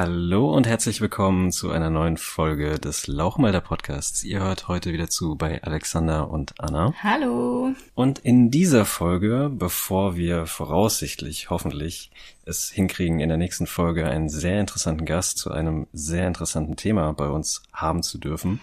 Hallo und herzlich willkommen zu einer neuen Folge des Lauchmelder Podcasts. Ihr hört heute wieder zu bei Alexander und Anna. Hallo. Und in dieser Folge, bevor wir voraussichtlich, hoffentlich, es hinkriegen, in der nächsten Folge einen sehr interessanten Gast zu einem sehr interessanten Thema bei uns haben zu dürfen,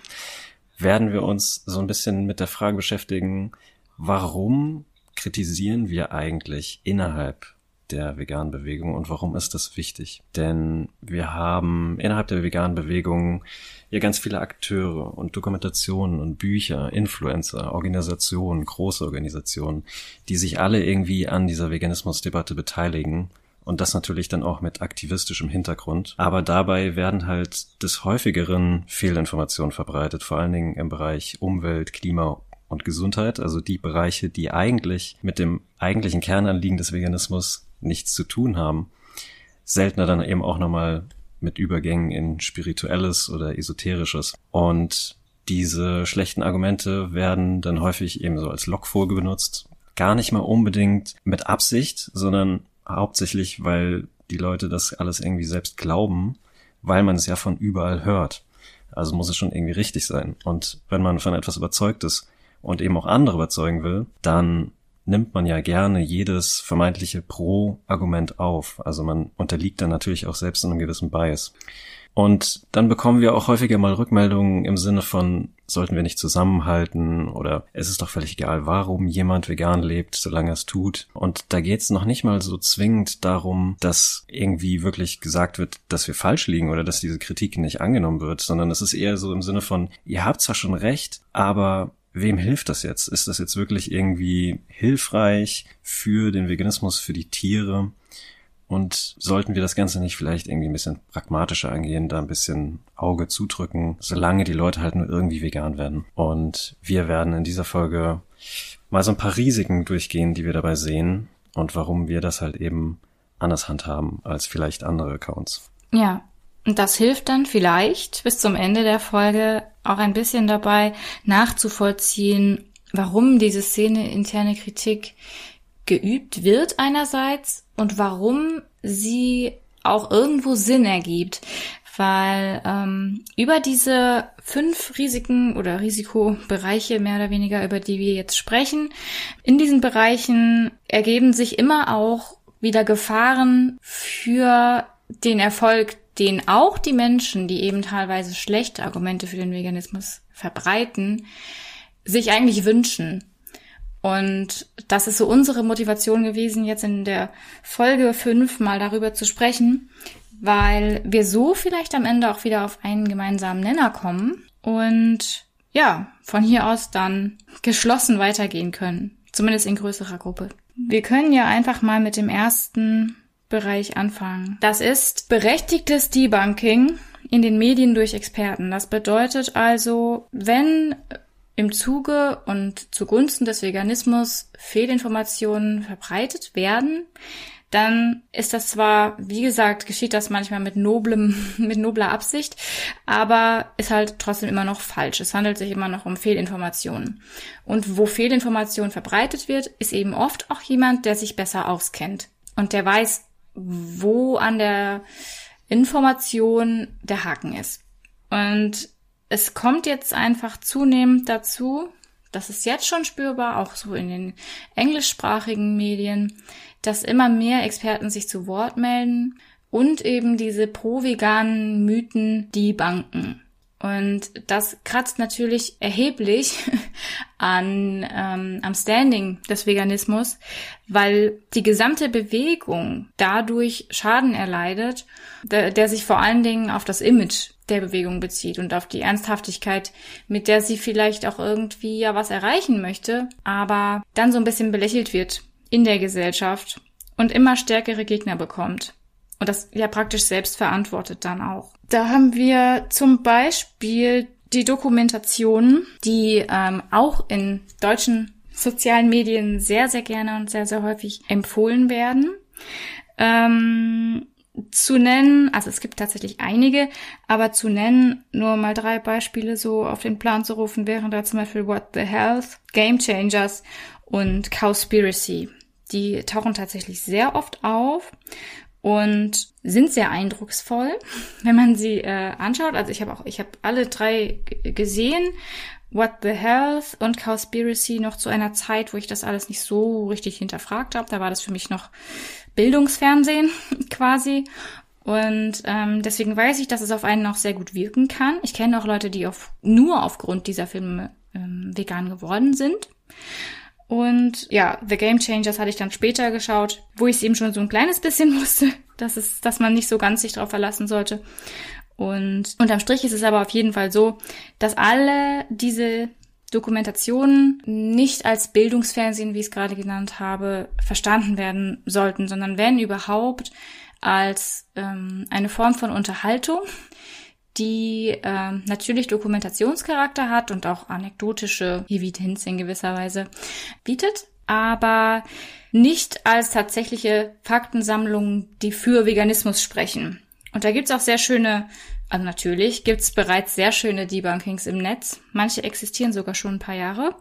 werden wir uns so ein bisschen mit der Frage beschäftigen, warum kritisieren wir eigentlich innerhalb der veganen Bewegung und warum ist das wichtig? Denn wir haben innerhalb der veganen Bewegung ja ganz viele Akteure und Dokumentationen und Bücher, Influencer, Organisationen, große Organisationen, die sich alle irgendwie an dieser Veganismusdebatte beteiligen und das natürlich dann auch mit aktivistischem Hintergrund. Aber dabei werden halt des häufigeren Fehlinformationen verbreitet, vor allen Dingen im Bereich Umwelt, Klima und Gesundheit, also die Bereiche, die eigentlich mit dem eigentlichen Kernanliegen des Veganismus nichts zu tun haben. Seltener dann eben auch nochmal mit Übergängen in spirituelles oder esoterisches. Und diese schlechten Argumente werden dann häufig eben so als Lockfolge benutzt. Gar nicht mal unbedingt mit Absicht, sondern hauptsächlich, weil die Leute das alles irgendwie selbst glauben, weil man es ja von überall hört. Also muss es schon irgendwie richtig sein. Und wenn man von etwas überzeugt ist und eben auch andere überzeugen will, dann nimmt man ja gerne jedes vermeintliche Pro-Argument auf. Also man unterliegt dann natürlich auch selbst einem gewissen Bias. Und dann bekommen wir auch häufiger mal Rückmeldungen im Sinne von, sollten wir nicht zusammenhalten oder es ist doch völlig egal, warum jemand vegan lebt, solange er es tut. Und da geht es noch nicht mal so zwingend darum, dass irgendwie wirklich gesagt wird, dass wir falsch liegen oder dass diese Kritik nicht angenommen wird, sondern es ist eher so im Sinne von, ihr habt zwar schon recht, aber wem hilft das jetzt? Ist das jetzt wirklich irgendwie hilfreich für den Veganismus, für die Tiere? Und sollten wir das Ganze nicht vielleicht irgendwie ein bisschen pragmatischer angehen, da ein bisschen Auge zudrücken, solange die Leute halt nur irgendwie vegan werden. Und wir werden in dieser Folge mal so ein paar Risiken durchgehen, die wir dabei sehen und warum wir das halt eben anders handhaben als vielleicht andere Accounts. Ja, und das hilft dann vielleicht bis zum Ende der Folge auch ein bisschen dabei nachzuvollziehen, warum diese Szene interne Kritik geübt wird einerseits und warum sie auch irgendwo Sinn ergibt. Weil ähm, über diese fünf Risiken oder Risikobereiche mehr oder weniger, über die wir jetzt sprechen, in diesen Bereichen ergeben sich immer auch wieder Gefahren für den Erfolg den auch die Menschen, die eben teilweise schlechte Argumente für den Veganismus verbreiten, sich eigentlich wünschen. Und das ist so unsere Motivation gewesen, jetzt in der Folge 5 mal darüber zu sprechen, weil wir so vielleicht am Ende auch wieder auf einen gemeinsamen Nenner kommen und ja, von hier aus dann geschlossen weitergehen können, zumindest in größerer Gruppe. Wir können ja einfach mal mit dem ersten Bereich anfangen. Das ist berechtigtes Debunking in den Medien durch Experten. Das bedeutet also, wenn im Zuge und zugunsten des Veganismus Fehlinformationen verbreitet werden, dann ist das zwar, wie gesagt, geschieht das manchmal mit noblem, mit nobler Absicht, aber ist halt trotzdem immer noch falsch. Es handelt sich immer noch um Fehlinformationen. Und wo Fehlinformation verbreitet wird, ist eben oft auch jemand, der sich besser auskennt und der weiß, wo an der Information der Haken ist. Und es kommt jetzt einfach zunehmend dazu, das ist jetzt schon spürbar, auch so in den englischsprachigen Medien, dass immer mehr Experten sich zu Wort melden und eben diese pro-veganen Mythen die banken. Und das kratzt natürlich erheblich an, ähm, am Standing des Veganismus, weil die gesamte Bewegung dadurch Schaden erleidet, der, der sich vor allen Dingen auf das Image der Bewegung bezieht und auf die Ernsthaftigkeit, mit der sie vielleicht auch irgendwie ja was erreichen möchte, aber dann so ein bisschen belächelt wird in der Gesellschaft und immer stärkere Gegner bekommt. Und das ja praktisch selbst verantwortet dann auch. Da haben wir zum Beispiel die Dokumentationen, die ähm, auch in deutschen sozialen Medien sehr, sehr gerne und sehr, sehr häufig empfohlen werden. Ähm, zu nennen, also es gibt tatsächlich einige, aber zu nennen, nur mal drei Beispiele so auf den Plan zu rufen, wären da zum Beispiel What the Health, Game Changers und Cowspiracy. Die tauchen tatsächlich sehr oft auf und sind sehr eindrucksvoll, wenn man sie äh, anschaut. Also ich habe auch, ich habe alle drei gesehen. What the Health und Cowspiracy noch zu einer Zeit, wo ich das alles nicht so richtig hinterfragt habe. Da war das für mich noch Bildungsfernsehen quasi. Und ähm, deswegen weiß ich, dass es auf einen auch sehr gut wirken kann. Ich kenne auch Leute, die auf, nur aufgrund dieser Filme ähm, vegan geworden sind. Und ja, The Game Changers hatte ich dann später geschaut, wo ich es eben schon so ein kleines bisschen wusste, dass es, dass man nicht so ganz sich darauf verlassen sollte. Und unterm Strich ist es aber auf jeden Fall so, dass alle diese Dokumentationen nicht als Bildungsfernsehen, wie ich es gerade genannt habe, verstanden werden sollten, sondern wenn überhaupt als ähm, eine Form von Unterhaltung, die ähm, natürlich Dokumentationscharakter hat und auch anekdotische Evidenz in gewisser Weise bietet, aber nicht als tatsächliche Faktensammlungen, die für Veganismus sprechen. Und da gibt's auch sehr schöne, also natürlich gibt's bereits sehr schöne Debunkings im Netz. Manche existieren sogar schon ein paar Jahre.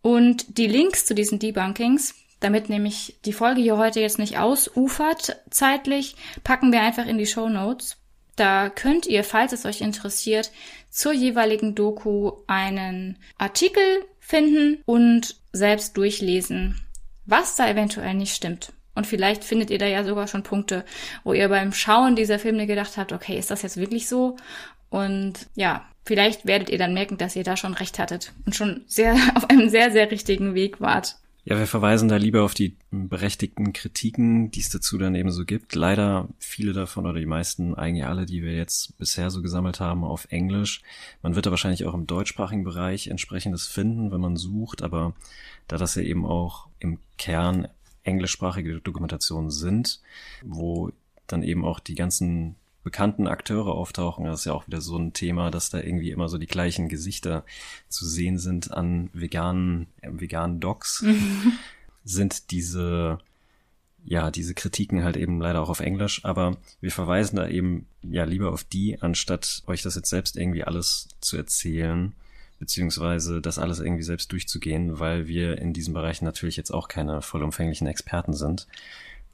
Und die Links zu diesen Debunkings, damit nämlich die Folge hier heute jetzt nicht ausufert zeitlich, packen wir einfach in die Show Notes. Da könnt ihr, falls es euch interessiert, zur jeweiligen Doku einen Artikel finden und selbst durchlesen, was da eventuell nicht stimmt. Und vielleicht findet ihr da ja sogar schon Punkte, wo ihr beim Schauen dieser Filme gedacht habt, okay, ist das jetzt wirklich so? Und ja, vielleicht werdet ihr dann merken, dass ihr da schon recht hattet und schon sehr auf einem sehr, sehr richtigen Weg wart. Ja, wir verweisen da lieber auf die berechtigten Kritiken, die es dazu dann eben so gibt. Leider viele davon oder die meisten, eigentlich alle, die wir jetzt bisher so gesammelt haben, auf Englisch. Man wird da wahrscheinlich auch im deutschsprachigen Bereich entsprechendes finden, wenn man sucht, aber da das ja eben auch im Kern englischsprachige Dokumentationen sind, wo dann eben auch die ganzen bekannten Akteure auftauchen. Das ist ja auch wieder so ein Thema, dass da irgendwie immer so die gleichen Gesichter zu sehen sind an veganen, äh, veganen Docs. sind diese, ja, diese Kritiken halt eben leider auch auf Englisch, aber wir verweisen da eben ja lieber auf die, anstatt euch das jetzt selbst irgendwie alles zu erzählen, beziehungsweise das alles irgendwie selbst durchzugehen, weil wir in diesem Bereich natürlich jetzt auch keine vollumfänglichen Experten sind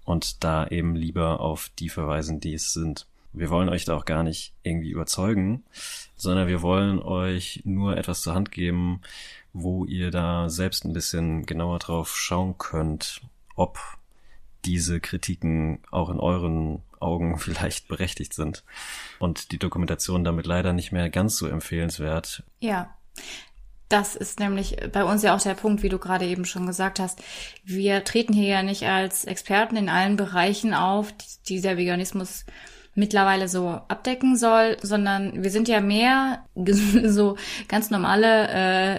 und da eben lieber auf die verweisen, die es sind. Wir wollen euch da auch gar nicht irgendwie überzeugen, sondern wir wollen euch nur etwas zur Hand geben, wo ihr da selbst ein bisschen genauer drauf schauen könnt, ob diese Kritiken auch in euren Augen vielleicht berechtigt sind. Und die Dokumentation damit leider nicht mehr ganz so empfehlenswert. Ja. Das ist nämlich bei uns ja auch der Punkt, wie du gerade eben schon gesagt hast. Wir treten hier ja nicht als Experten in allen Bereichen auf, die der Veganismus mittlerweile so abdecken soll, sondern wir sind ja mehr so ganz normale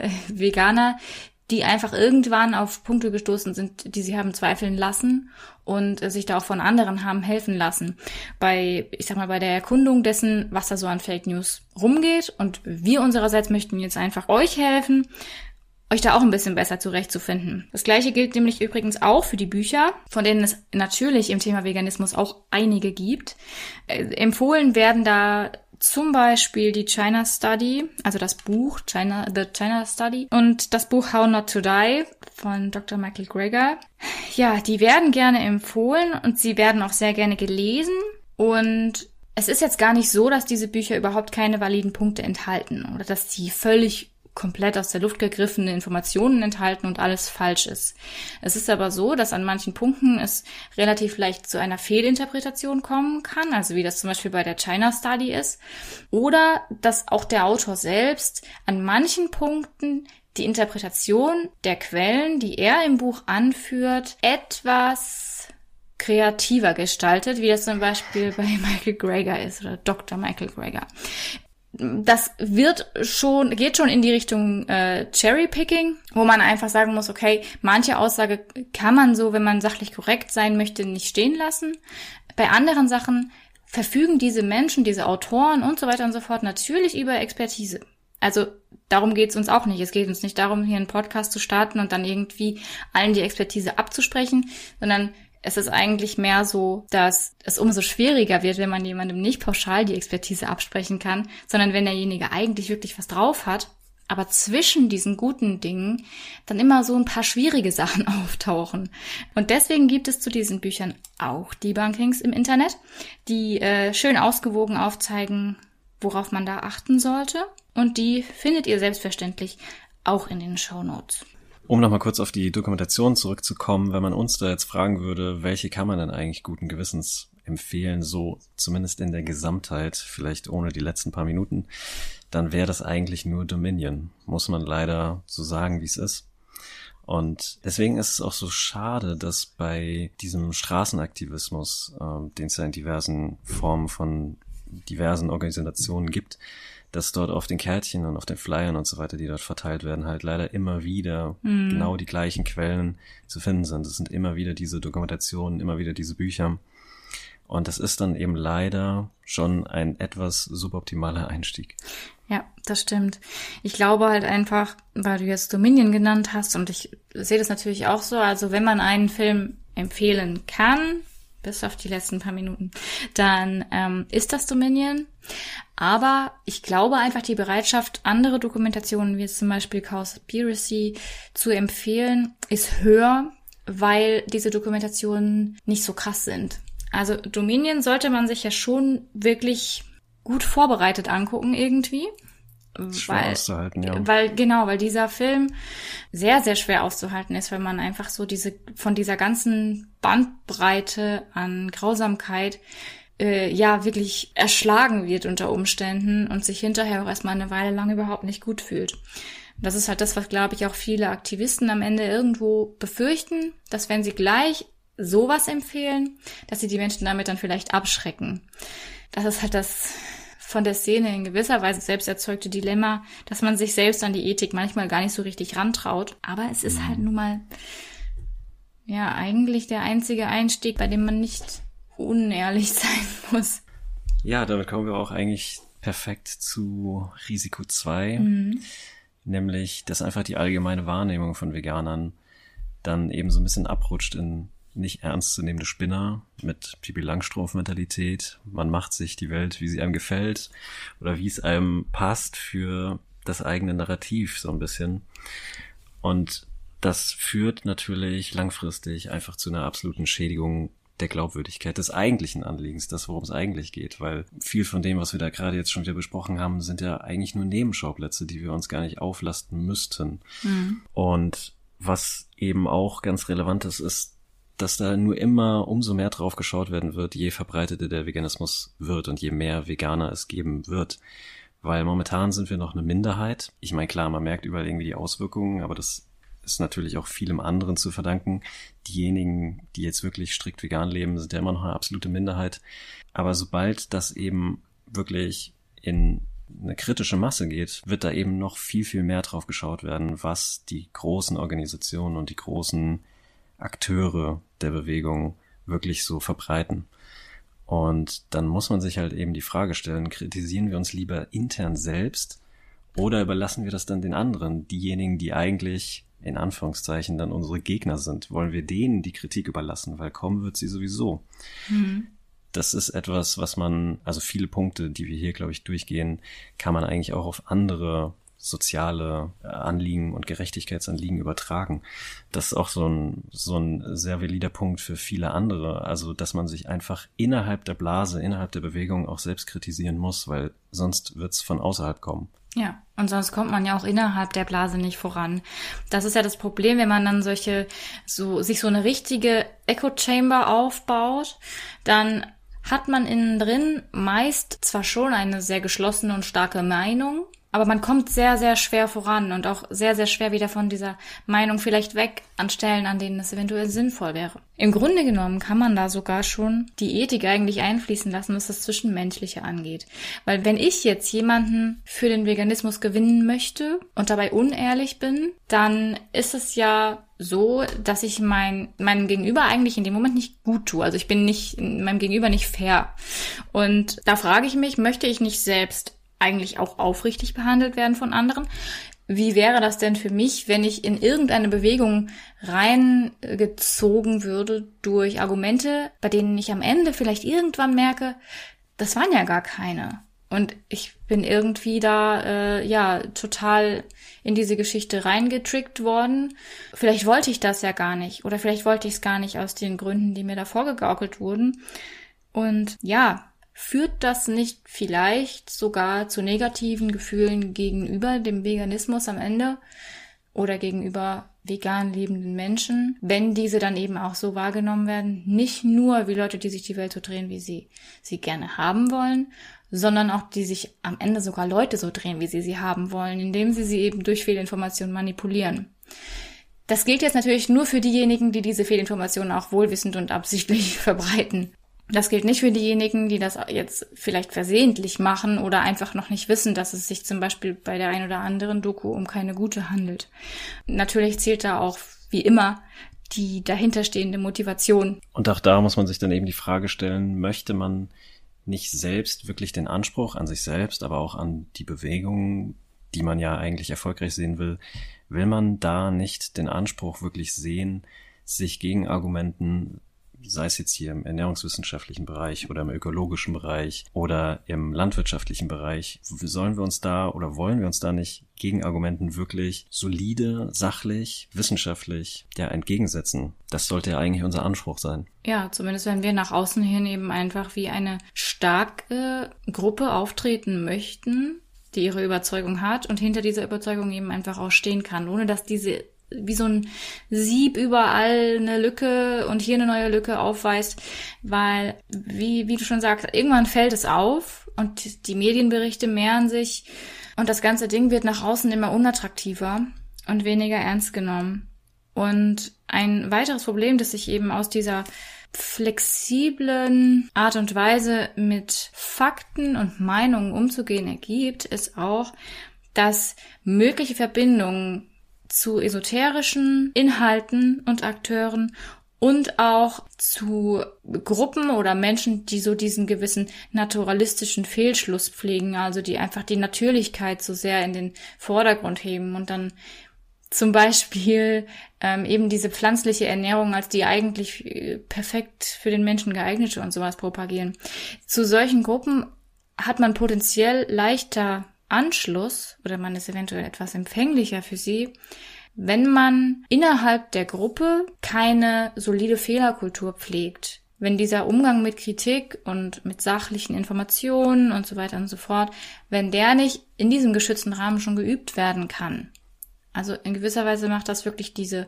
äh, Veganer, die einfach irgendwann auf Punkte gestoßen sind, die sie haben zweifeln lassen und äh, sich da auch von anderen haben helfen lassen. Bei, ich sag mal, bei der Erkundung dessen, was da so an Fake News rumgeht. Und wir unsererseits möchten jetzt einfach euch helfen, euch da auch ein bisschen besser zurechtzufinden. Das gleiche gilt nämlich übrigens auch für die Bücher, von denen es natürlich im Thema Veganismus auch einige gibt. Äh, empfohlen werden da zum Beispiel die China Study, also das Buch China, The China Study und das Buch How Not to Die von Dr. Michael Greger. Ja, die werden gerne empfohlen und sie werden auch sehr gerne gelesen und es ist jetzt gar nicht so, dass diese Bücher überhaupt keine validen Punkte enthalten oder dass sie völlig komplett aus der Luft gegriffene Informationen enthalten und alles falsch ist. Es ist aber so, dass an manchen Punkten es relativ leicht zu einer Fehlinterpretation kommen kann, also wie das zum Beispiel bei der China Study ist, oder dass auch der Autor selbst an manchen Punkten die Interpretation der Quellen, die er im Buch anführt, etwas kreativer gestaltet, wie das zum Beispiel bei Michael Greger ist oder Dr. Michael Greger das wird schon, geht schon in die Richtung äh, Cherry-Picking, wo man einfach sagen muss, okay, manche Aussage kann man so, wenn man sachlich korrekt sein möchte, nicht stehen lassen. Bei anderen Sachen verfügen diese Menschen, diese Autoren und so weiter und so fort natürlich über Expertise. Also darum geht's uns auch nicht. Es geht uns nicht darum, hier einen Podcast zu starten und dann irgendwie allen die Expertise abzusprechen, sondern es ist eigentlich mehr so, dass es umso schwieriger wird, wenn man jemandem nicht pauschal die Expertise absprechen kann, sondern wenn derjenige eigentlich wirklich was drauf hat aber zwischen diesen guten Dingen dann immer so ein paar schwierige Sachen auftauchen. Und deswegen gibt es zu diesen Büchern auch Debunkings im Internet, die äh, schön ausgewogen aufzeigen, worauf man da achten sollte. Und die findet ihr selbstverständlich auch in den Show Notes. Um nochmal kurz auf die Dokumentation zurückzukommen, wenn man uns da jetzt fragen würde, welche kann man denn eigentlich guten Gewissens empfehlen, so zumindest in der Gesamtheit, vielleicht ohne die letzten paar Minuten, dann wäre das eigentlich nur Dominion. Muss man leider so sagen, wie es ist. Und deswegen ist es auch so schade, dass bei diesem Straßenaktivismus, äh, den es ja in diversen Formen von diversen Organisationen gibt, dass dort auf den Kärtchen und auf den Flyern und so weiter, die dort verteilt werden, halt leider immer wieder mhm. genau die gleichen Quellen zu finden sind. Es sind immer wieder diese Dokumentationen, immer wieder diese Bücher. Und das ist dann eben leider schon ein etwas suboptimaler Einstieg. Ja, das stimmt. Ich glaube halt einfach, weil du jetzt Dominion genannt hast und ich sehe das natürlich auch so, also wenn man einen Film empfehlen kann, bis auf die letzten paar Minuten, dann ähm, ist das Dominion. Aber ich glaube einfach die Bereitschaft, andere Dokumentationen wie jetzt zum Beispiel Cowspiracy zu empfehlen, ist höher, weil diese Dokumentationen nicht so krass sind. Also Dominion sollte man sich ja schon wirklich gut vorbereitet angucken irgendwie. Schwer weil, auszuhalten, ja. Weil, genau, weil dieser Film sehr, sehr schwer auszuhalten ist, wenn man einfach so diese, von dieser ganzen Bandbreite an Grausamkeit, äh, ja, wirklich erschlagen wird unter Umständen und sich hinterher auch erstmal eine Weile lang überhaupt nicht gut fühlt. Das ist halt das, was, glaube ich, auch viele Aktivisten am Ende irgendwo befürchten, dass wenn sie gleich sowas empfehlen, dass sie die Menschen damit dann vielleicht abschrecken. Das ist halt das von der Szene in gewisser Weise selbst erzeugte Dilemma, dass man sich selbst an die Ethik manchmal gar nicht so richtig rantraut. Aber es ist halt nun mal, ja, eigentlich der einzige Einstieg, bei dem man nicht unehrlich sein muss. Ja, damit kommen wir auch eigentlich perfekt zu Risiko 2. Mhm. Nämlich, dass einfach die allgemeine Wahrnehmung von Veganern dann eben so ein bisschen abrutscht in nicht ernstzunehmende Spinner mit Pipi Langstrumpf-Mentalität. Man macht sich die Welt, wie sie einem gefällt oder wie es einem passt für das eigene Narrativ so ein bisschen. Und das führt natürlich langfristig einfach zu einer absoluten Schädigung der Glaubwürdigkeit des eigentlichen Anliegens, das worum es eigentlich geht, weil viel von dem, was wir da gerade jetzt schon wieder besprochen haben, sind ja eigentlich nur Nebenschauplätze, die wir uns gar nicht auflasten müssten. Mhm. Und was eben auch ganz relevant ist, ist, dass da nur immer umso mehr drauf geschaut werden wird, je verbreiteter der Veganismus wird und je mehr Veganer es geben wird. Weil momentan sind wir noch eine Minderheit. Ich meine, klar, man merkt überall irgendwie die Auswirkungen, aber das ist natürlich auch vielem anderen zu verdanken. Diejenigen, die jetzt wirklich strikt vegan leben, sind ja immer noch eine absolute Minderheit. Aber sobald das eben wirklich in eine kritische Masse geht, wird da eben noch viel, viel mehr drauf geschaut werden, was die großen Organisationen und die großen Akteure der Bewegung wirklich so verbreiten. Und dann muss man sich halt eben die Frage stellen, kritisieren wir uns lieber intern selbst oder überlassen wir das dann den anderen, diejenigen, die eigentlich in Anführungszeichen dann unsere Gegner sind? Wollen wir denen die Kritik überlassen, weil kommen wird sie sowieso. Mhm. Das ist etwas, was man, also viele Punkte, die wir hier, glaube ich, durchgehen, kann man eigentlich auch auf andere soziale äh, Anliegen und Gerechtigkeitsanliegen übertragen. Das ist auch so ein, so ein sehr valider Punkt für viele andere. Also, dass man sich einfach innerhalb der Blase, innerhalb der Bewegung auch selbst kritisieren muss, weil sonst wird's von außerhalb kommen. Ja, und sonst kommt man ja auch innerhalb der Blase nicht voran. Das ist ja das Problem, wenn man dann solche, so, sich so eine richtige Echo Chamber aufbaut, dann hat man innen drin meist zwar schon eine sehr geschlossene und starke Meinung, aber man kommt sehr, sehr schwer voran und auch sehr, sehr schwer wieder von dieser Meinung vielleicht weg an Stellen, an denen es eventuell sinnvoll wäre. Im Grunde genommen kann man da sogar schon die Ethik eigentlich einfließen lassen, was das Zwischenmenschliche angeht. Weil wenn ich jetzt jemanden für den Veganismus gewinnen möchte und dabei unehrlich bin, dann ist es ja so, dass ich mein, meinem Gegenüber eigentlich in dem Moment nicht gut tue. Also ich bin nicht, meinem Gegenüber nicht fair. Und da frage ich mich, möchte ich nicht selbst eigentlich auch aufrichtig behandelt werden von anderen. Wie wäre das denn für mich, wenn ich in irgendeine Bewegung reingezogen würde durch Argumente, bei denen ich am Ende vielleicht irgendwann merke, das waren ja gar keine. Und ich bin irgendwie da, äh, ja, total in diese Geschichte reingetrickt worden. Vielleicht wollte ich das ja gar nicht. Oder vielleicht wollte ich es gar nicht aus den Gründen, die mir da vorgegaukelt wurden. Und ja, führt das nicht vielleicht sogar zu negativen Gefühlen gegenüber dem Veganismus am Ende oder gegenüber vegan lebenden Menschen, wenn diese dann eben auch so wahrgenommen werden, nicht nur wie Leute, die sich die Welt so drehen, wie sie sie gerne haben wollen, sondern auch die sich am Ende sogar Leute so drehen, wie sie sie haben wollen, indem sie sie eben durch Fehlinformationen manipulieren. Das gilt jetzt natürlich nur für diejenigen, die diese Fehlinformationen auch wohlwissend und absichtlich verbreiten. Das gilt nicht für diejenigen, die das jetzt vielleicht versehentlich machen oder einfach noch nicht wissen, dass es sich zum Beispiel bei der ein oder anderen Doku um keine gute handelt. Natürlich zählt da auch, wie immer, die dahinterstehende Motivation. Und auch da muss man sich dann eben die Frage stellen, möchte man nicht selbst wirklich den Anspruch an sich selbst, aber auch an die Bewegung, die man ja eigentlich erfolgreich sehen will, will man da nicht den Anspruch wirklich sehen, sich gegen Argumenten sei es jetzt hier im ernährungswissenschaftlichen Bereich oder im ökologischen Bereich oder im landwirtschaftlichen Bereich, sollen wir uns da oder wollen wir uns da nicht Gegenargumenten wirklich solide, sachlich, wissenschaftlich ja entgegensetzen? Das sollte ja eigentlich unser Anspruch sein. Ja, zumindest wenn wir nach außen hin eben einfach wie eine starke Gruppe auftreten möchten, die ihre Überzeugung hat und hinter dieser Überzeugung eben einfach auch stehen kann, ohne dass diese wie so ein Sieb überall eine Lücke und hier eine neue Lücke aufweist, weil, wie, wie du schon sagst, irgendwann fällt es auf und die Medienberichte mehren sich und das ganze Ding wird nach außen immer unattraktiver und weniger ernst genommen. Und ein weiteres Problem, das sich eben aus dieser flexiblen Art und Weise mit Fakten und Meinungen umzugehen ergibt, ist auch, dass mögliche Verbindungen zu esoterischen Inhalten und Akteuren und auch zu Gruppen oder Menschen, die so diesen gewissen naturalistischen Fehlschluss pflegen, also die einfach die Natürlichkeit so sehr in den Vordergrund heben und dann zum Beispiel ähm, eben diese pflanzliche Ernährung als die eigentlich äh, perfekt für den Menschen geeignete und sowas propagieren. Zu solchen Gruppen hat man potenziell leichter Anschluss oder man ist eventuell etwas empfänglicher für sie, wenn man innerhalb der Gruppe keine solide Fehlerkultur pflegt. Wenn dieser Umgang mit Kritik und mit sachlichen Informationen und so weiter und so fort, wenn der nicht in diesem geschützten Rahmen schon geübt werden kann. Also in gewisser Weise macht das wirklich diese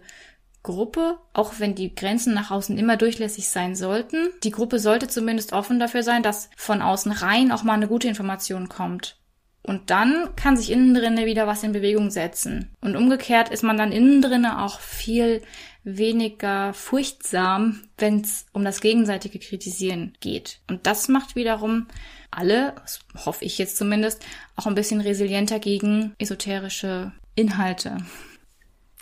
Gruppe, auch wenn die Grenzen nach außen immer durchlässig sein sollten, die Gruppe sollte zumindest offen dafür sein, dass von außen rein auch mal eine gute Information kommt. Und dann kann sich innen drinne wieder was in Bewegung setzen. Und umgekehrt ist man dann innen drinne auch viel weniger furchtsam, wenn es um das gegenseitige Kritisieren geht. Und das macht wiederum alle, hoffe ich jetzt zumindest, auch ein bisschen resilienter gegen esoterische Inhalte.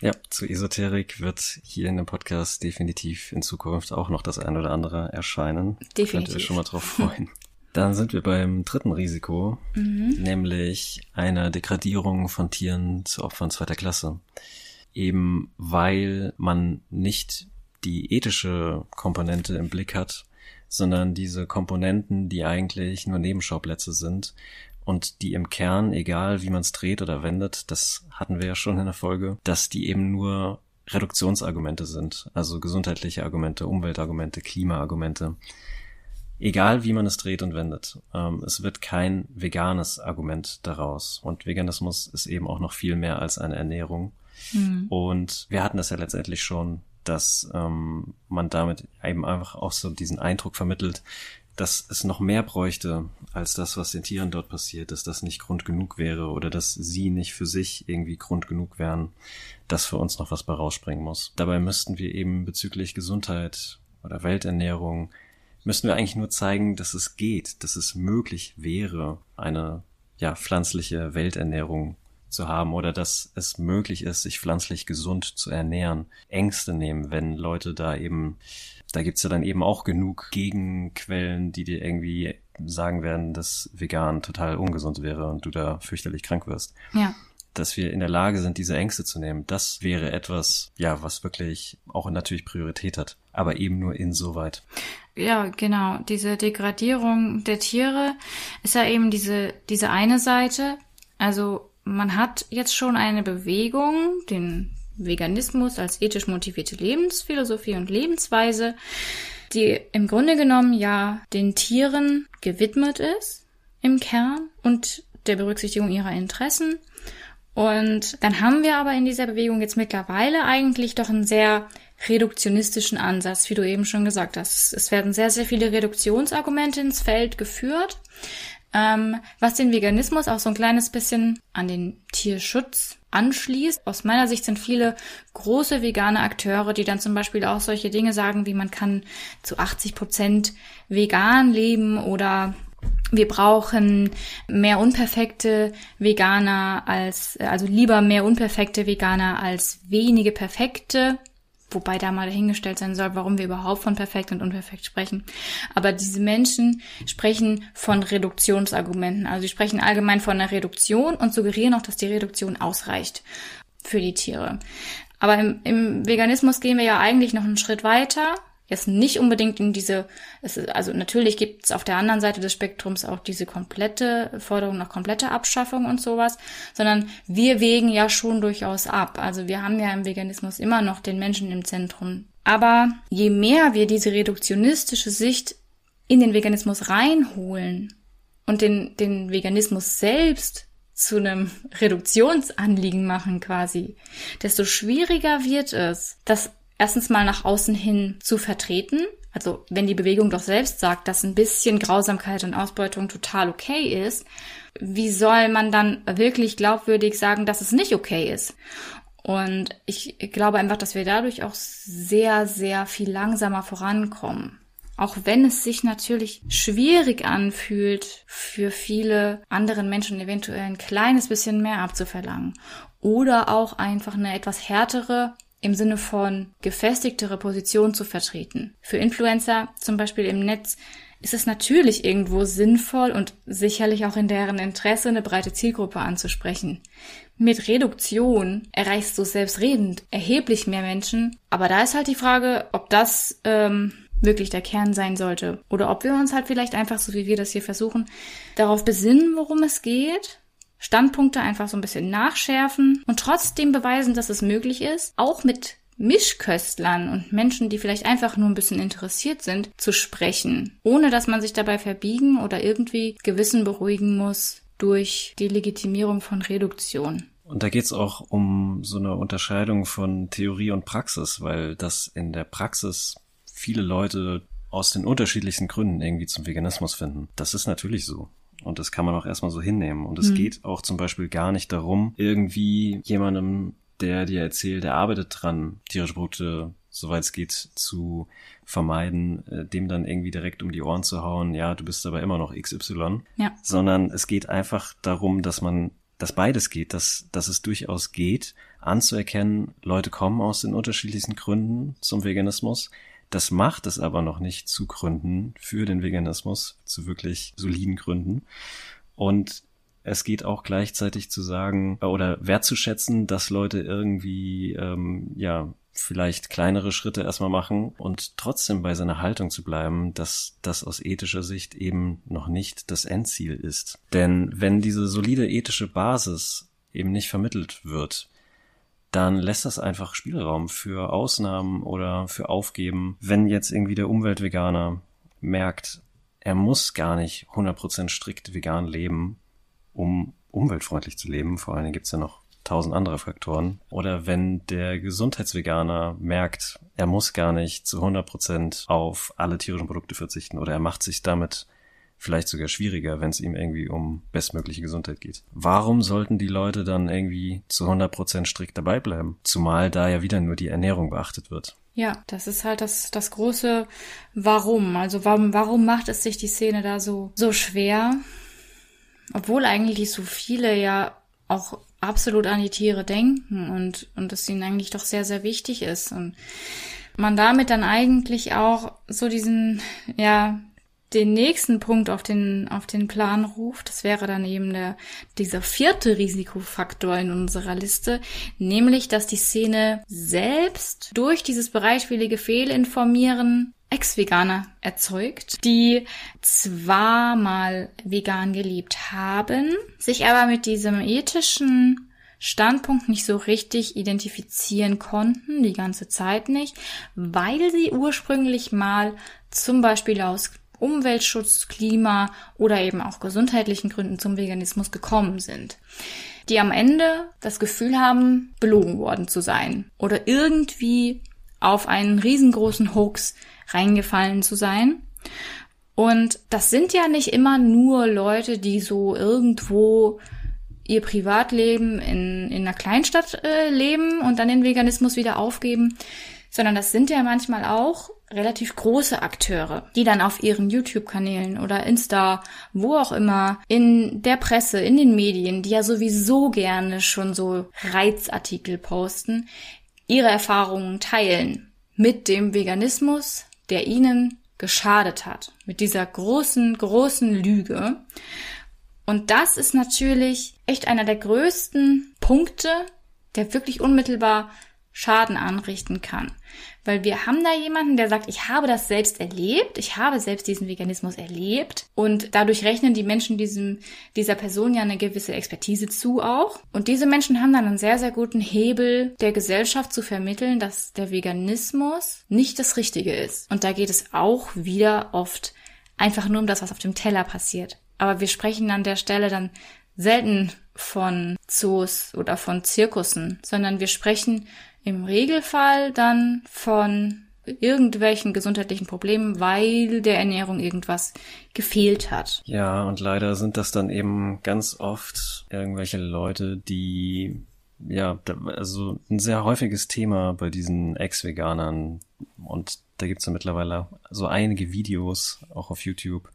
Ja, zu Esoterik wird hier in dem Podcast definitiv in Zukunft auch noch das ein oder andere erscheinen. Definitiv. Könnt ihr euch schon mal drauf freuen. Dann sind wir beim dritten Risiko, mhm. nämlich einer Degradierung von Tieren zu Opfern zweiter Klasse. Eben weil man nicht die ethische Komponente im Blick hat, sondern diese Komponenten, die eigentlich nur Nebenschauplätze sind und die im Kern, egal wie man es dreht oder wendet, das hatten wir ja schon in der Folge, dass die eben nur Reduktionsargumente sind, also gesundheitliche Argumente, Umweltargumente, Klimaargumente egal wie man es dreht und wendet. Ähm, es wird kein veganes Argument daraus. Und Veganismus ist eben auch noch viel mehr als eine Ernährung. Mhm. Und wir hatten das ja letztendlich schon, dass ähm, man damit eben einfach auch so diesen Eindruck vermittelt, dass es noch mehr bräuchte als das, was den Tieren dort passiert, dass das nicht Grund genug wäre oder dass sie nicht für sich irgendwie Grund genug wären, dass für uns noch was bei rausspringen muss. Dabei müssten wir eben bezüglich Gesundheit oder Welternährung müssten wir eigentlich nur zeigen, dass es geht, dass es möglich wäre, eine ja, pflanzliche Welternährung zu haben oder dass es möglich ist, sich pflanzlich gesund zu ernähren. Ängste nehmen, wenn Leute da eben, da gibt's ja dann eben auch genug Gegenquellen, die dir irgendwie sagen werden, dass vegan total ungesund wäre und du da fürchterlich krank wirst. Ja. Dass wir in der Lage sind, diese Ängste zu nehmen, das wäre etwas, ja, was wirklich auch natürlich Priorität hat, aber eben nur insoweit. Ja, genau. Diese Degradierung der Tiere ist ja eben diese, diese eine Seite. Also man hat jetzt schon eine Bewegung, den Veganismus als ethisch motivierte Lebensphilosophie und Lebensweise, die im Grunde genommen ja den Tieren gewidmet ist im Kern und der Berücksichtigung ihrer Interessen. Und dann haben wir aber in dieser Bewegung jetzt mittlerweile eigentlich doch einen sehr reduktionistischen Ansatz, wie du eben schon gesagt hast. Es werden sehr, sehr viele Reduktionsargumente ins Feld geführt, ähm, was den Veganismus auch so ein kleines bisschen an den Tierschutz anschließt. Aus meiner Sicht sind viele große vegane Akteure, die dann zum Beispiel auch solche Dinge sagen, wie man kann zu 80 Prozent vegan leben oder wir brauchen mehr unperfekte Veganer als, also lieber mehr unperfekte Veganer als wenige perfekte wobei da mal dahingestellt sein soll, warum wir überhaupt von perfekt und unperfekt sprechen. Aber diese Menschen sprechen von Reduktionsargumenten. Also sie sprechen allgemein von einer Reduktion und suggerieren auch, dass die Reduktion ausreicht für die Tiere. Aber im, im Veganismus gehen wir ja eigentlich noch einen Schritt weiter jetzt nicht unbedingt in diese, es ist, also natürlich gibt es auf der anderen Seite des Spektrums auch diese komplette Forderung nach kompletter Abschaffung und sowas, sondern wir wägen ja schon durchaus ab. Also wir haben ja im Veganismus immer noch den Menschen im Zentrum. Aber je mehr wir diese reduktionistische Sicht in den Veganismus reinholen und den, den Veganismus selbst zu einem Reduktionsanliegen machen quasi, desto schwieriger wird es, das erstens mal nach außen hin zu vertreten. Also wenn die Bewegung doch selbst sagt, dass ein bisschen Grausamkeit und Ausbeutung total okay ist, wie soll man dann wirklich glaubwürdig sagen, dass es nicht okay ist? Und ich glaube einfach, dass wir dadurch auch sehr, sehr viel langsamer vorankommen. Auch wenn es sich natürlich schwierig anfühlt, für viele anderen Menschen eventuell ein kleines bisschen mehr abzuverlangen. Oder auch einfach eine etwas härtere im Sinne von gefestigtere Position zu vertreten. Für Influencer zum Beispiel im Netz ist es natürlich irgendwo sinnvoll und sicherlich auch in deren Interesse, eine breite Zielgruppe anzusprechen. Mit Reduktion erreichst du selbstredend erheblich mehr Menschen, aber da ist halt die Frage, ob das ähm, wirklich der Kern sein sollte oder ob wir uns halt vielleicht einfach, so wie wir das hier versuchen, darauf besinnen, worum es geht Standpunkte einfach so ein bisschen nachschärfen und trotzdem beweisen, dass es möglich ist, auch mit Mischköstlern und Menschen, die vielleicht einfach nur ein bisschen interessiert sind, zu sprechen, ohne dass man sich dabei verbiegen oder irgendwie Gewissen beruhigen muss durch die Legitimierung von Reduktion. Und da geht's auch um so eine Unterscheidung von Theorie und Praxis, weil das in der Praxis viele Leute aus den unterschiedlichsten Gründen irgendwie zum Veganismus finden. Das ist natürlich so. Und das kann man auch erstmal so hinnehmen. Und es mhm. geht auch zum Beispiel gar nicht darum, irgendwie jemandem, der dir erzählt, der arbeitet dran, tierische Produkte, soweit es geht, zu vermeiden, äh, dem dann irgendwie direkt um die Ohren zu hauen, ja, du bist aber immer noch XY. Ja. Sondern es geht einfach darum, dass man, dass beides geht, dass, dass es durchaus geht, anzuerkennen, Leute kommen aus den unterschiedlichsten Gründen zum Veganismus das macht es aber noch nicht zu Gründen für den Veganismus, zu wirklich soliden Gründen. Und es geht auch gleichzeitig zu sagen oder wertzuschätzen, dass Leute irgendwie ähm, ja vielleicht kleinere Schritte erstmal machen und trotzdem bei seiner Haltung zu bleiben, dass das aus ethischer Sicht eben noch nicht das Endziel ist. Denn wenn diese solide ethische Basis eben nicht vermittelt wird, dann lässt das einfach Spielraum für Ausnahmen oder für Aufgeben. Wenn jetzt irgendwie der Umweltveganer merkt, er muss gar nicht 100% strikt vegan leben, um umweltfreundlich zu leben. Vor allen Dingen gibt's ja noch tausend andere Faktoren. Oder wenn der Gesundheitsveganer merkt, er muss gar nicht zu 100% auf alle tierischen Produkte verzichten oder er macht sich damit vielleicht sogar schwieriger, wenn es ihm irgendwie um bestmögliche Gesundheit geht. Warum sollten die Leute dann irgendwie zu 100% strikt dabei bleiben? Zumal da ja wieder nur die Ernährung beachtet wird. Ja, das ist halt das, das große Warum. Also warum, warum macht es sich die Szene da so, so schwer? Obwohl eigentlich so viele ja auch absolut an die Tiere denken und, und es ihnen eigentlich doch sehr, sehr wichtig ist und man damit dann eigentlich auch so diesen, ja, den nächsten Punkt auf den, auf den Plan ruft. Das wäre dann eben der, dieser vierte Risikofaktor in unserer Liste, nämlich, dass die Szene selbst durch dieses bereitwillige Fehlinformieren Ex-Veganer erzeugt, die zwar mal vegan gelebt haben, sich aber mit diesem ethischen Standpunkt nicht so richtig identifizieren konnten, die ganze Zeit nicht, weil sie ursprünglich mal zum Beispiel aus Umweltschutz, Klima oder eben auch gesundheitlichen Gründen zum Veganismus gekommen sind. Die am Ende das Gefühl haben, belogen worden zu sein oder irgendwie auf einen riesengroßen Hoax reingefallen zu sein. Und das sind ja nicht immer nur Leute, die so irgendwo ihr Privatleben in, in einer Kleinstadt äh, leben und dann den Veganismus wieder aufgeben, sondern das sind ja manchmal auch relativ große Akteure, die dann auf ihren YouTube-Kanälen oder Insta, wo auch immer, in der Presse, in den Medien, die ja sowieso gerne schon so Reizartikel posten, ihre Erfahrungen teilen mit dem Veganismus, der ihnen geschadet hat, mit dieser großen, großen Lüge. Und das ist natürlich echt einer der größten Punkte, der wirklich unmittelbar Schaden anrichten kann. Weil wir haben da jemanden, der sagt, ich habe das selbst erlebt, ich habe selbst diesen Veganismus erlebt und dadurch rechnen die Menschen diesem, dieser Person ja eine gewisse Expertise zu auch. Und diese Menschen haben dann einen sehr, sehr guten Hebel der Gesellschaft zu vermitteln, dass der Veganismus nicht das Richtige ist. Und da geht es auch wieder oft einfach nur um das, was auf dem Teller passiert. Aber wir sprechen an der Stelle dann selten von Zoos oder von Zirkussen, sondern wir sprechen im Regelfall dann von irgendwelchen gesundheitlichen Problemen, weil der Ernährung irgendwas gefehlt hat. Ja, und leider sind das dann eben ganz oft irgendwelche Leute, die ja, also ein sehr häufiges Thema bei diesen Ex-Veganern. Und da gibt's ja mittlerweile so einige Videos, auch auf YouTube,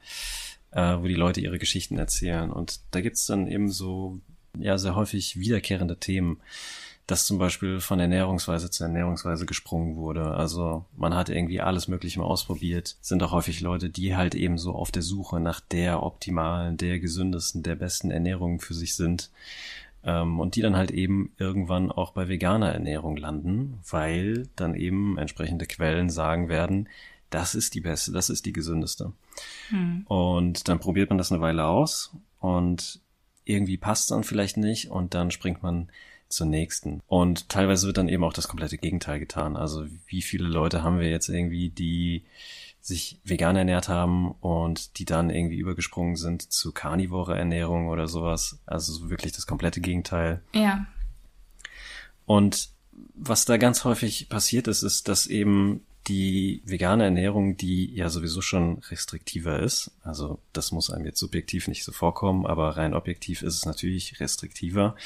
äh, wo die Leute ihre Geschichten erzählen. Und da gibt's dann eben so, ja, sehr häufig wiederkehrende Themen dass zum Beispiel von Ernährungsweise zu Ernährungsweise gesprungen wurde. Also man hat irgendwie alles Mögliche mal ausprobiert. Sind auch häufig Leute, die halt eben so auf der Suche nach der optimalen, der gesündesten, der besten Ernährung für sich sind. Ähm, und die dann halt eben irgendwann auch bei veganer Ernährung landen, weil dann eben entsprechende Quellen sagen werden, das ist die beste, das ist die gesündeste. Hm. Und dann probiert man das eine Weile aus und irgendwie passt dann vielleicht nicht und dann springt man zur nächsten. Und teilweise wird dann eben auch das komplette Gegenteil getan. Also wie viele Leute haben wir jetzt irgendwie, die sich vegan ernährt haben und die dann irgendwie übergesprungen sind zu karnivore Ernährung oder sowas. Also wirklich das komplette Gegenteil. Ja. Und was da ganz häufig passiert ist, ist, dass eben die vegane Ernährung, die ja sowieso schon restriktiver ist, also das muss einem jetzt subjektiv nicht so vorkommen, aber rein objektiv ist es natürlich restriktiver,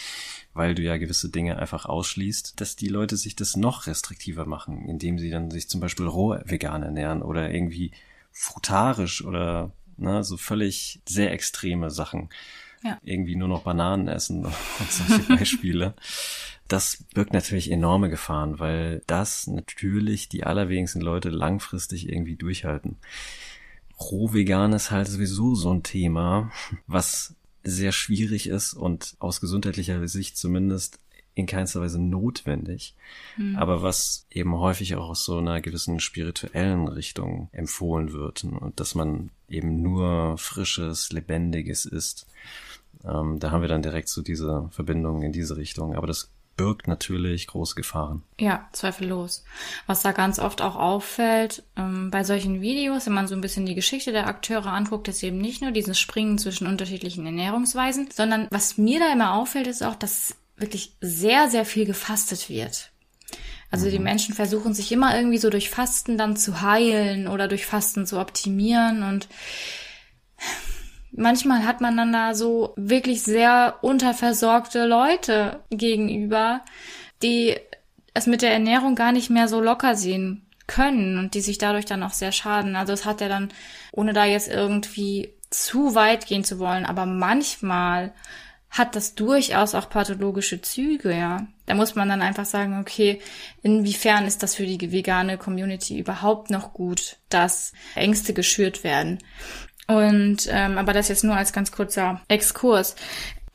weil du ja gewisse Dinge einfach ausschließt, dass die Leute sich das noch restriktiver machen, indem sie dann sich zum Beispiel roh vegan ernähren oder irgendwie frutarisch oder ne, so völlig sehr extreme Sachen. Ja. Irgendwie nur noch Bananen essen und solche Beispiele. das birgt natürlich enorme Gefahren, weil das natürlich die allerwenigsten Leute langfristig irgendwie durchhalten. Rohvegan ist halt sowieso so ein Thema, was sehr schwierig ist und aus gesundheitlicher Sicht zumindest in keinster Weise notwendig, hm. aber was eben häufig auch aus so einer gewissen spirituellen Richtung empfohlen wird und dass man eben nur frisches, lebendiges isst. Ähm, da haben wir dann direkt so diese Verbindung in diese Richtung, aber das birgt natürlich große Gefahren. Ja, zweifellos. Was da ganz oft auch auffällt ähm, bei solchen Videos, wenn man so ein bisschen die Geschichte der Akteure anguckt, ist eben nicht nur dieses Springen zwischen unterschiedlichen Ernährungsweisen, sondern was mir da immer auffällt, ist auch, dass wirklich sehr, sehr viel gefastet wird. Also mhm. die Menschen versuchen sich immer irgendwie so durch Fasten dann zu heilen oder durch Fasten zu optimieren und manchmal hat man dann da so wirklich sehr unterversorgte Leute gegenüber, die es mit der Ernährung gar nicht mehr so locker sehen können und die sich dadurch dann auch sehr schaden. Also es hat ja dann, ohne da jetzt irgendwie zu weit gehen zu wollen, aber manchmal hat das durchaus auch pathologische Züge, ja. Da muss man dann einfach sagen, okay, inwiefern ist das für die vegane Community überhaupt noch gut, dass Ängste geschürt werden. Und ähm, aber das jetzt nur als ganz kurzer Exkurs.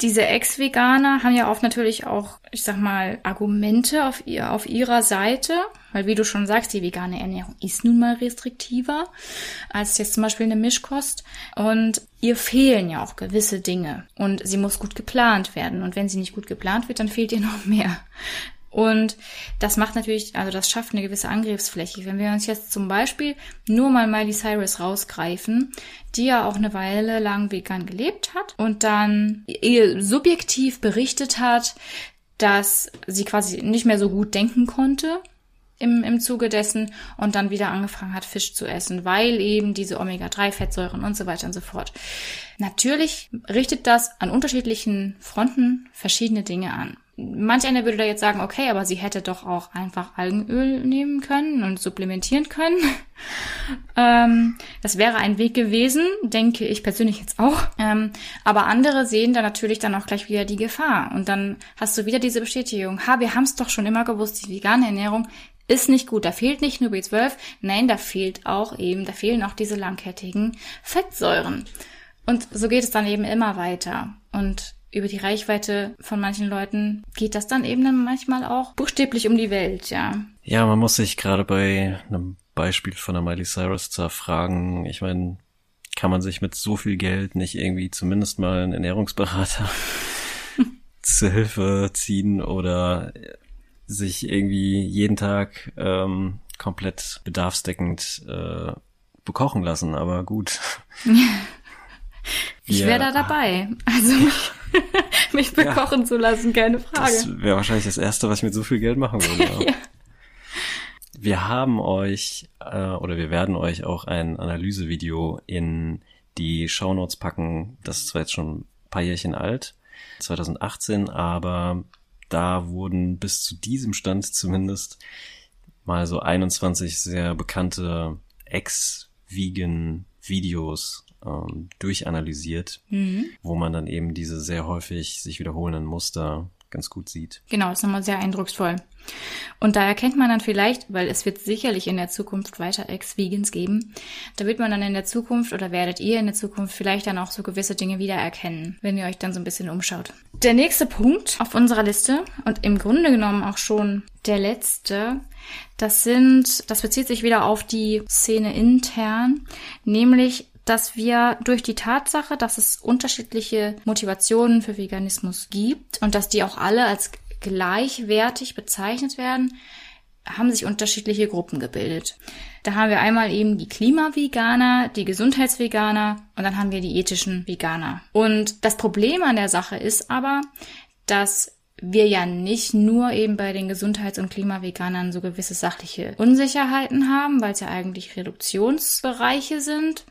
Diese Ex-Veganer haben ja oft natürlich auch, ich sag mal, Argumente auf, ihr, auf ihrer Seite, weil wie du schon sagst, die vegane Ernährung ist nun mal restriktiver als jetzt zum Beispiel eine Mischkost. Und ihr fehlen ja auch gewisse Dinge und sie muss gut geplant werden. Und wenn sie nicht gut geplant wird, dann fehlt ihr noch mehr. Und das macht natürlich, also das schafft eine gewisse Angriffsfläche. Wenn wir uns jetzt zum Beispiel nur mal Miley Cyrus rausgreifen, die ja auch eine Weile lang vegan gelebt hat und dann ihr subjektiv berichtet hat, dass sie quasi nicht mehr so gut denken konnte im, im Zuge dessen und dann wieder angefangen hat, Fisch zu essen, weil eben diese Omega-3-Fettsäuren und so weiter und so fort. Natürlich richtet das an unterschiedlichen Fronten verschiedene Dinge an manch einer würde da jetzt sagen, okay, aber sie hätte doch auch einfach Algenöl nehmen können und supplementieren können. ähm, das wäre ein Weg gewesen, denke ich persönlich jetzt auch. Ähm, aber andere sehen da natürlich dann auch gleich wieder die Gefahr. Und dann hast du wieder diese Bestätigung, ha, wir haben es doch schon immer gewusst, die vegane Ernährung ist nicht gut. Da fehlt nicht nur B12, nein, da fehlt auch eben, da fehlen auch diese langkettigen Fettsäuren. Und so geht es dann eben immer weiter. Und über die Reichweite von manchen Leuten geht das dann eben dann manchmal auch buchstäblich um die Welt, ja. Ja, man muss sich gerade bei einem Beispiel von der Miley Cyrus fragen, ich meine, kann man sich mit so viel Geld nicht irgendwie zumindest mal einen Ernährungsberater zur Hilfe ziehen oder sich irgendwie jeden Tag ähm, komplett bedarfsdeckend äh, bekochen lassen, aber gut. Ich wäre da dabei. Also mich, mich bekochen ja, zu lassen, keine Frage. Das wäre wahrscheinlich das Erste, was ich mit so viel Geld machen würde. ja. Wir haben euch äh, oder wir werden euch auch ein Analysevideo in die Shownotes packen. Das ist zwar jetzt schon ein paar Jährchen alt, 2018, aber da wurden bis zu diesem Stand zumindest mal so 21 sehr bekannte Ex-Vegan-Videos ähm, durchanalysiert, mhm. wo man dann eben diese sehr häufig sich wiederholenden Muster ganz gut sieht. Genau, ist nochmal sehr eindrucksvoll. Und da erkennt man dann vielleicht, weil es wird sicherlich in der Zukunft weiter Ex-Vegans geben, da wird man dann in der Zukunft oder werdet ihr in der Zukunft vielleicht dann auch so gewisse Dinge wiedererkennen, wenn ihr euch dann so ein bisschen umschaut. Der nächste Punkt auf unserer Liste und im Grunde genommen auch schon der letzte, das sind, das bezieht sich wieder auf die Szene intern, nämlich dass wir durch die Tatsache, dass es unterschiedliche Motivationen für Veganismus gibt und dass die auch alle als gleichwertig bezeichnet werden, haben sich unterschiedliche Gruppen gebildet. Da haben wir einmal eben die Klimaveganer, die Gesundheitsveganer und dann haben wir die ethischen Veganer. Und das Problem an der Sache ist aber, dass wir ja nicht nur eben bei den Gesundheits- und Klimaveganern so gewisse sachliche Unsicherheiten haben, weil es ja eigentlich Reduktionsbereiche sind,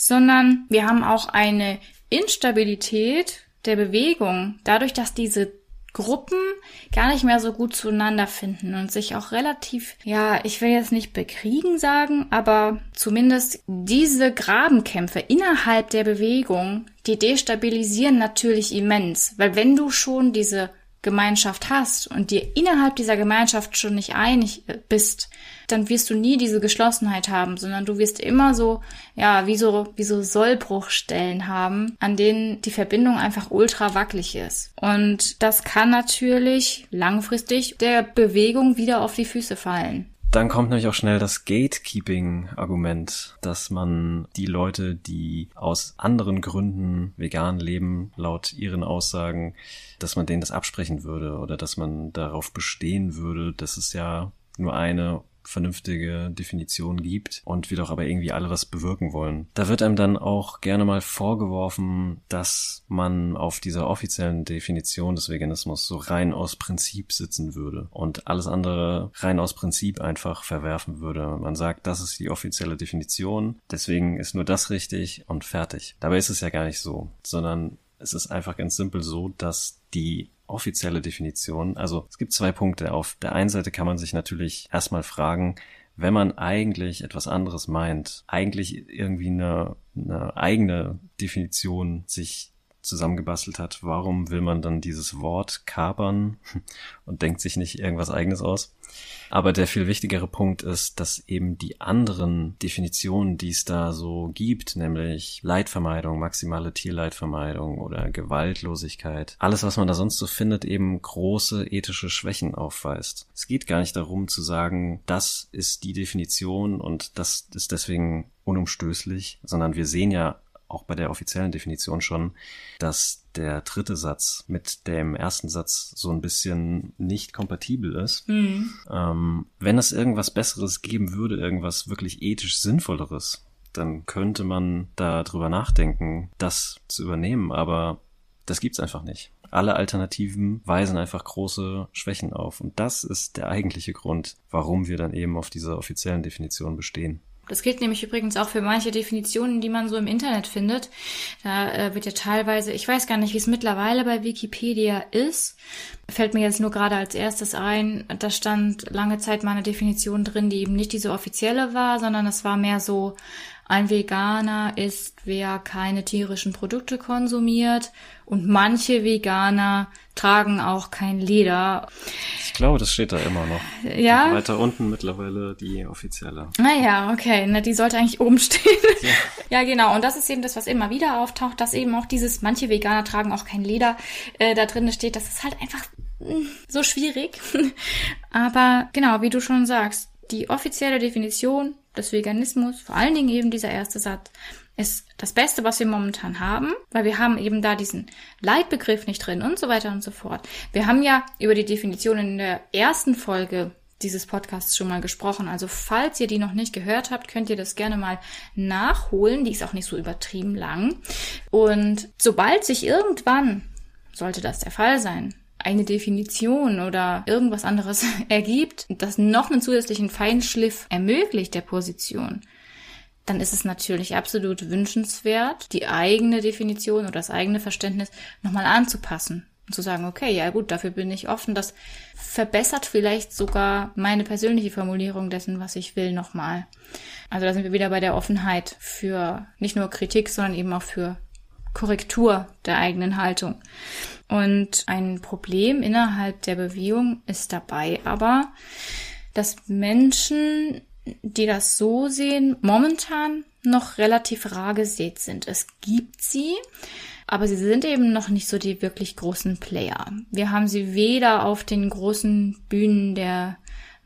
sondern wir haben auch eine Instabilität der Bewegung, dadurch, dass diese Gruppen gar nicht mehr so gut zueinander finden und sich auch relativ, ja, ich will jetzt nicht bekriegen sagen, aber zumindest diese Grabenkämpfe innerhalb der Bewegung, die destabilisieren natürlich immens, weil wenn du schon diese Gemeinschaft hast und dir innerhalb dieser Gemeinschaft schon nicht einig bist, dann wirst du nie diese Geschlossenheit haben, sondern du wirst immer so, ja, wie so, wie so Sollbruchstellen haben, an denen die Verbindung einfach ultra wackelig ist. Und das kann natürlich langfristig der Bewegung wieder auf die Füße fallen. Dann kommt nämlich auch schnell das Gatekeeping-Argument, dass man die Leute, die aus anderen Gründen vegan leben, laut ihren Aussagen, dass man denen das absprechen würde oder dass man darauf bestehen würde, dass es ja nur eine vernünftige Definition gibt und wir doch aber irgendwie alle was bewirken wollen. Da wird einem dann auch gerne mal vorgeworfen, dass man auf dieser offiziellen Definition des Veganismus so rein aus Prinzip sitzen würde und alles andere rein aus Prinzip einfach verwerfen würde. Man sagt, das ist die offizielle Definition, deswegen ist nur das richtig und fertig. Dabei ist es ja gar nicht so, sondern es ist einfach ganz simpel so, dass die offizielle Definition. Also es gibt zwei Punkte. Auf der einen Seite kann man sich natürlich erstmal fragen, wenn man eigentlich etwas anderes meint, eigentlich irgendwie eine, eine eigene Definition sich zusammengebastelt hat, warum will man dann dieses Wort kapern und denkt sich nicht irgendwas eigenes aus? Aber der viel wichtigere Punkt ist, dass eben die anderen Definitionen, die es da so gibt, nämlich Leidvermeidung, maximale Tierleidvermeidung oder Gewaltlosigkeit, alles, was man da sonst so findet, eben große ethische Schwächen aufweist. Es geht gar nicht darum zu sagen, das ist die Definition und das ist deswegen unumstößlich, sondern wir sehen ja auch bei der offiziellen Definition schon, dass der dritte Satz mit dem ersten Satz so ein bisschen nicht kompatibel ist. Mhm. Ähm, wenn es irgendwas Besseres geben würde, irgendwas wirklich ethisch Sinnvolleres, dann könnte man da drüber nachdenken, das zu übernehmen, aber das gibt's einfach nicht. Alle Alternativen weisen einfach große Schwächen auf. Und das ist der eigentliche Grund, warum wir dann eben auf dieser offiziellen Definition bestehen. Das gilt nämlich übrigens auch für manche Definitionen, die man so im Internet findet. Da äh, wird ja teilweise, ich weiß gar nicht, wie es mittlerweile bei Wikipedia ist. Fällt mir jetzt nur gerade als erstes ein, da stand lange Zeit mal eine Definition drin, die eben nicht diese offizielle war, sondern es war mehr so, ein Veganer ist, wer keine tierischen Produkte konsumiert und manche Veganer tragen auch kein Leder. Ich glaube, das steht da immer noch. Ja. Und weiter unten mittlerweile die offizielle. Naja, okay. Na, die sollte eigentlich oben stehen. Ja. ja, genau. Und das ist eben das, was immer wieder auftaucht, dass eben auch dieses, manche Veganer tragen auch kein Leder, äh, da drin steht. Das ist halt einfach mm, so schwierig. Aber genau, wie du schon sagst, die offizielle Definition des Veganismus, vor allen Dingen eben dieser erste Satz, ist das Beste, was wir momentan haben, weil wir haben eben da diesen Leitbegriff nicht drin und so weiter und so fort. Wir haben ja über die Definition in der ersten Folge dieses Podcasts schon mal gesprochen. Also falls ihr die noch nicht gehört habt, könnt ihr das gerne mal nachholen. Die ist auch nicht so übertrieben lang. Und sobald sich irgendwann, sollte das der Fall sein, eine Definition oder irgendwas anderes ergibt, das noch einen zusätzlichen Feinschliff ermöglicht der Position, dann ist es natürlich absolut wünschenswert, die eigene Definition oder das eigene Verständnis nochmal anzupassen und zu sagen, okay, ja gut, dafür bin ich offen. Das verbessert vielleicht sogar meine persönliche Formulierung dessen, was ich will, nochmal. Also da sind wir wieder bei der Offenheit für nicht nur Kritik, sondern eben auch für Korrektur der eigenen Haltung. Und ein Problem innerhalb der Bewegung ist dabei aber, dass Menschen, die das so sehen, momentan noch relativ rar gesät sind. Es gibt sie, aber sie sind eben noch nicht so die wirklich großen Player. Wir haben sie weder auf den großen Bühnen der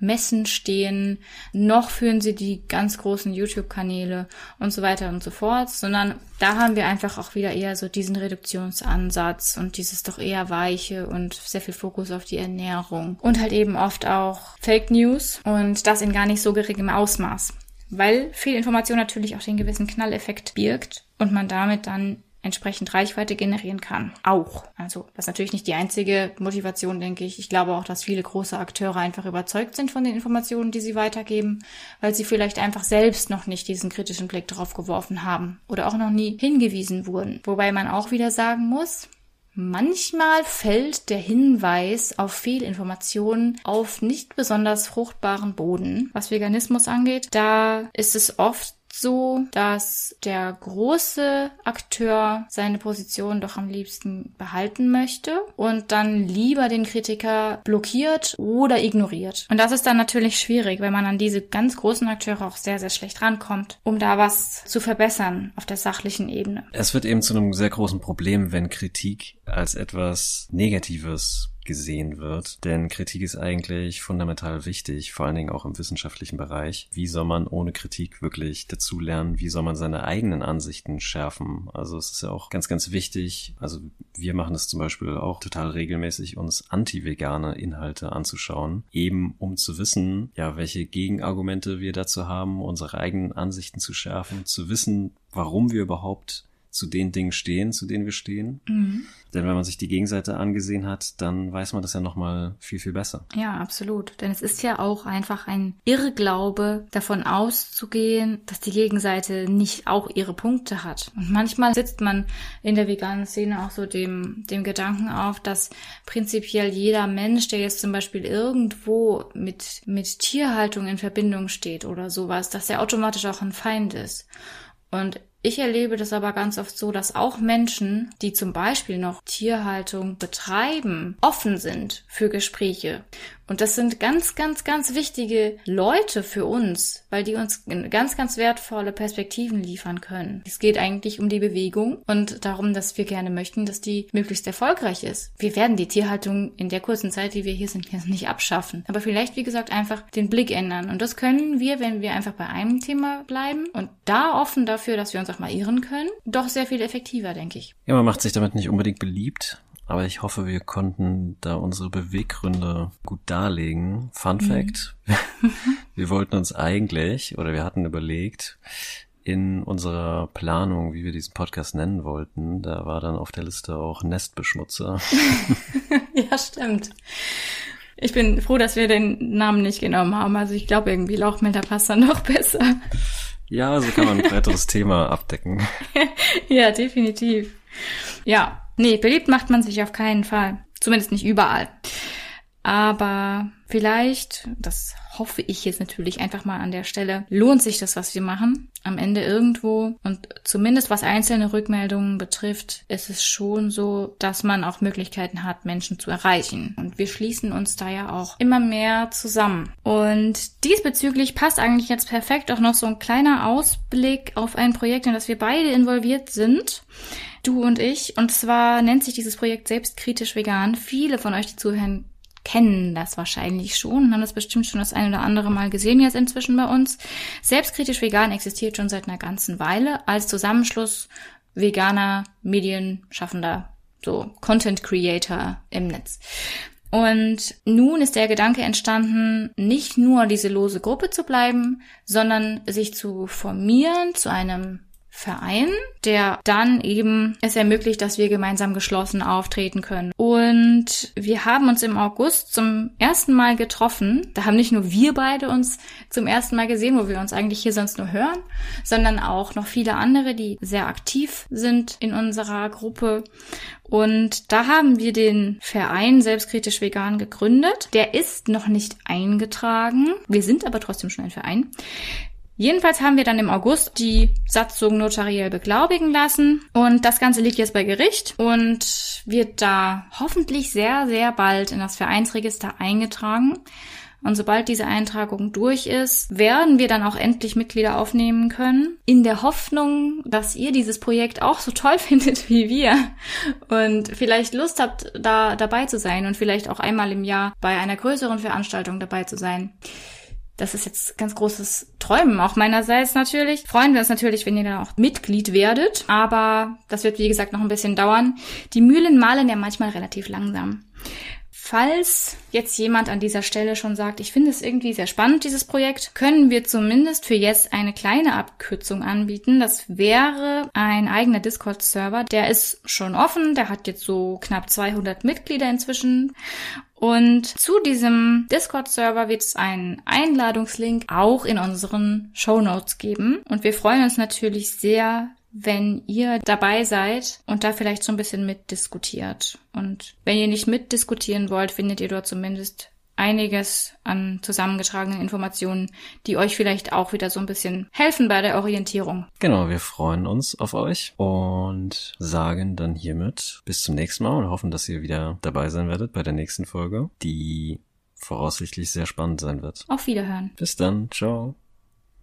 Messen stehen, noch führen sie die ganz großen YouTube-Kanäle und so weiter und so fort, sondern da haben wir einfach auch wieder eher so diesen Reduktionsansatz und dieses doch eher weiche und sehr viel Fokus auf die Ernährung. Und halt eben oft auch Fake News und das in gar nicht so geringem Ausmaß, weil viel Information natürlich auch den gewissen Knalleffekt birgt und man damit dann entsprechend Reichweite generieren kann. Auch. Also, das ist natürlich nicht die einzige Motivation, denke ich. Ich glaube auch, dass viele große Akteure einfach überzeugt sind von den Informationen, die sie weitergeben, weil sie vielleicht einfach selbst noch nicht diesen kritischen Blick drauf geworfen haben oder auch noch nie hingewiesen wurden. Wobei man auch wieder sagen muss, Manchmal fällt der Hinweis auf Fehlinformationen auf nicht besonders fruchtbaren Boden. Was Veganismus angeht, da ist es oft so, dass der große Akteur seine Position doch am liebsten behalten möchte und dann lieber den Kritiker blockiert oder ignoriert. Und das ist dann natürlich schwierig, weil man an diese ganz großen Akteure auch sehr, sehr schlecht rankommt, um da was zu verbessern auf der sachlichen Ebene. Es wird eben zu einem sehr großen Problem, wenn Kritik als etwas Negatives gesehen wird. Denn Kritik ist eigentlich fundamental wichtig, vor allen Dingen auch im wissenschaftlichen Bereich. Wie soll man ohne Kritik wirklich dazulernen? Wie soll man seine eigenen Ansichten schärfen? Also es ist ja auch ganz, ganz wichtig. Also wir machen es zum Beispiel auch total regelmäßig, uns anti-vegane Inhalte anzuschauen, eben um zu wissen, ja, welche Gegenargumente wir dazu haben, unsere eigenen Ansichten zu schärfen, zu wissen, warum wir überhaupt zu den Dingen stehen, zu denen wir stehen. Mhm. Denn wenn man sich die Gegenseite angesehen hat, dann weiß man das ja nochmal viel, viel besser. Ja, absolut. Denn es ist ja auch einfach ein Irrglaube, davon auszugehen, dass die Gegenseite nicht auch ihre Punkte hat. Und manchmal sitzt man in der veganen Szene auch so dem, dem Gedanken auf, dass prinzipiell jeder Mensch, der jetzt zum Beispiel irgendwo mit, mit Tierhaltung in Verbindung steht oder sowas, dass er automatisch auch ein Feind ist. Und Ich erlebe das aber ganz oft so, dass auch Menschen, die zum Beispiel noch Tierhaltung betreiben, offen sind für Gespräche und das sind ganz, ganz, ganz wichtige Leute für uns, weil die uns ganz, ganz wertvolle Perspektiven liefern können. Es geht eigentlich um die Bewegung und darum, dass wir gerne möchten, dass die möglichst erfolgreich ist. Wir werden die Tierhaltung in der kurzen Zeit, die wir hier sind, nicht abschaffen. Aber vielleicht, wie gesagt, einfach den Blick ändern. Und das können wir, wenn wir einfach bei einem Thema bleiben und da offen dafür, dass wir uns auch mal irren können, doch sehr viel effektiver, denke ich. Ja, man macht sich damit nicht unbedingt beliebt. Aber ich hoffe, wir konnten da unsere Beweggründe gut darlegen. Fun mhm. Fact. wir wollten uns eigentlich, oder wir hatten überlegt, in unserer Planung, wie wir diesen Podcast nennen wollten, da war dann auf der Liste auch Nestbeschmutzer. ja, stimmt. Ich bin froh, dass wir den Namen nicht genommen haben. Also ich glaube irgendwie Lauchmelder passt dann noch besser. Ja, so kann man ein breiteres Thema abdecken. ja, definitiv. Ja, Nee, beliebt macht man sich auf keinen Fall. Zumindest nicht überall. Aber vielleicht, das hoffe ich jetzt natürlich einfach mal an der Stelle, lohnt sich das, was wir machen. Am Ende irgendwo. Und zumindest was einzelne Rückmeldungen betrifft, ist es schon so, dass man auch Möglichkeiten hat, Menschen zu erreichen. Und wir schließen uns da ja auch immer mehr zusammen. Und diesbezüglich passt eigentlich jetzt perfekt auch noch so ein kleiner Ausblick auf ein Projekt, in das wir beide involviert sind du und ich. Und zwar nennt sich dieses Projekt Selbstkritisch Vegan. Viele von euch, die zuhören, kennen das wahrscheinlich schon, haben das bestimmt schon das ein oder andere Mal gesehen jetzt inzwischen bei uns. Selbstkritisch Vegan existiert schon seit einer ganzen Weile als Zusammenschluss veganer Medienschaffender, so Content Creator im Netz. Und nun ist der Gedanke entstanden, nicht nur diese lose Gruppe zu bleiben, sondern sich zu formieren zu einem Verein, der dann eben es ermöglicht, dass wir gemeinsam geschlossen auftreten können. Und wir haben uns im August zum ersten Mal getroffen. Da haben nicht nur wir beide uns zum ersten Mal gesehen, wo wir uns eigentlich hier sonst nur hören, sondern auch noch viele andere, die sehr aktiv sind in unserer Gruppe. Und da haben wir den Verein Selbstkritisch Vegan gegründet. Der ist noch nicht eingetragen. Wir sind aber trotzdem schon ein Verein. Jedenfalls haben wir dann im August die Satzung notariell beglaubigen lassen und das Ganze liegt jetzt bei Gericht und wird da hoffentlich sehr, sehr bald in das Vereinsregister eingetragen. Und sobald diese Eintragung durch ist, werden wir dann auch endlich Mitglieder aufnehmen können, in der Hoffnung, dass ihr dieses Projekt auch so toll findet wie wir und vielleicht Lust habt, da dabei zu sein und vielleicht auch einmal im Jahr bei einer größeren Veranstaltung dabei zu sein. Das ist jetzt ganz großes Träumen auch meinerseits natürlich. Freuen wir uns natürlich, wenn ihr dann auch Mitglied werdet. Aber das wird, wie gesagt, noch ein bisschen dauern. Die Mühlen malen ja manchmal relativ langsam. Falls jetzt jemand an dieser Stelle schon sagt, ich finde es irgendwie sehr spannend, dieses Projekt, können wir zumindest für jetzt eine kleine Abkürzung anbieten. Das wäre ein eigener Discord-Server. Der ist schon offen. Der hat jetzt so knapp 200 Mitglieder inzwischen. Und zu diesem Discord-Server wird es einen Einladungslink auch in unseren Show Notes geben. Und wir freuen uns natürlich sehr, wenn ihr dabei seid und da vielleicht so ein bisschen mitdiskutiert. Und wenn ihr nicht mitdiskutieren wollt, findet ihr dort zumindest einiges an zusammengetragenen Informationen, die euch vielleicht auch wieder so ein bisschen helfen bei der Orientierung. Genau, wir freuen uns auf euch und sagen dann hiermit bis zum nächsten Mal und hoffen, dass ihr wieder dabei sein werdet bei der nächsten Folge, die voraussichtlich sehr spannend sein wird. Auf Wiederhören. Bis dann. Ciao.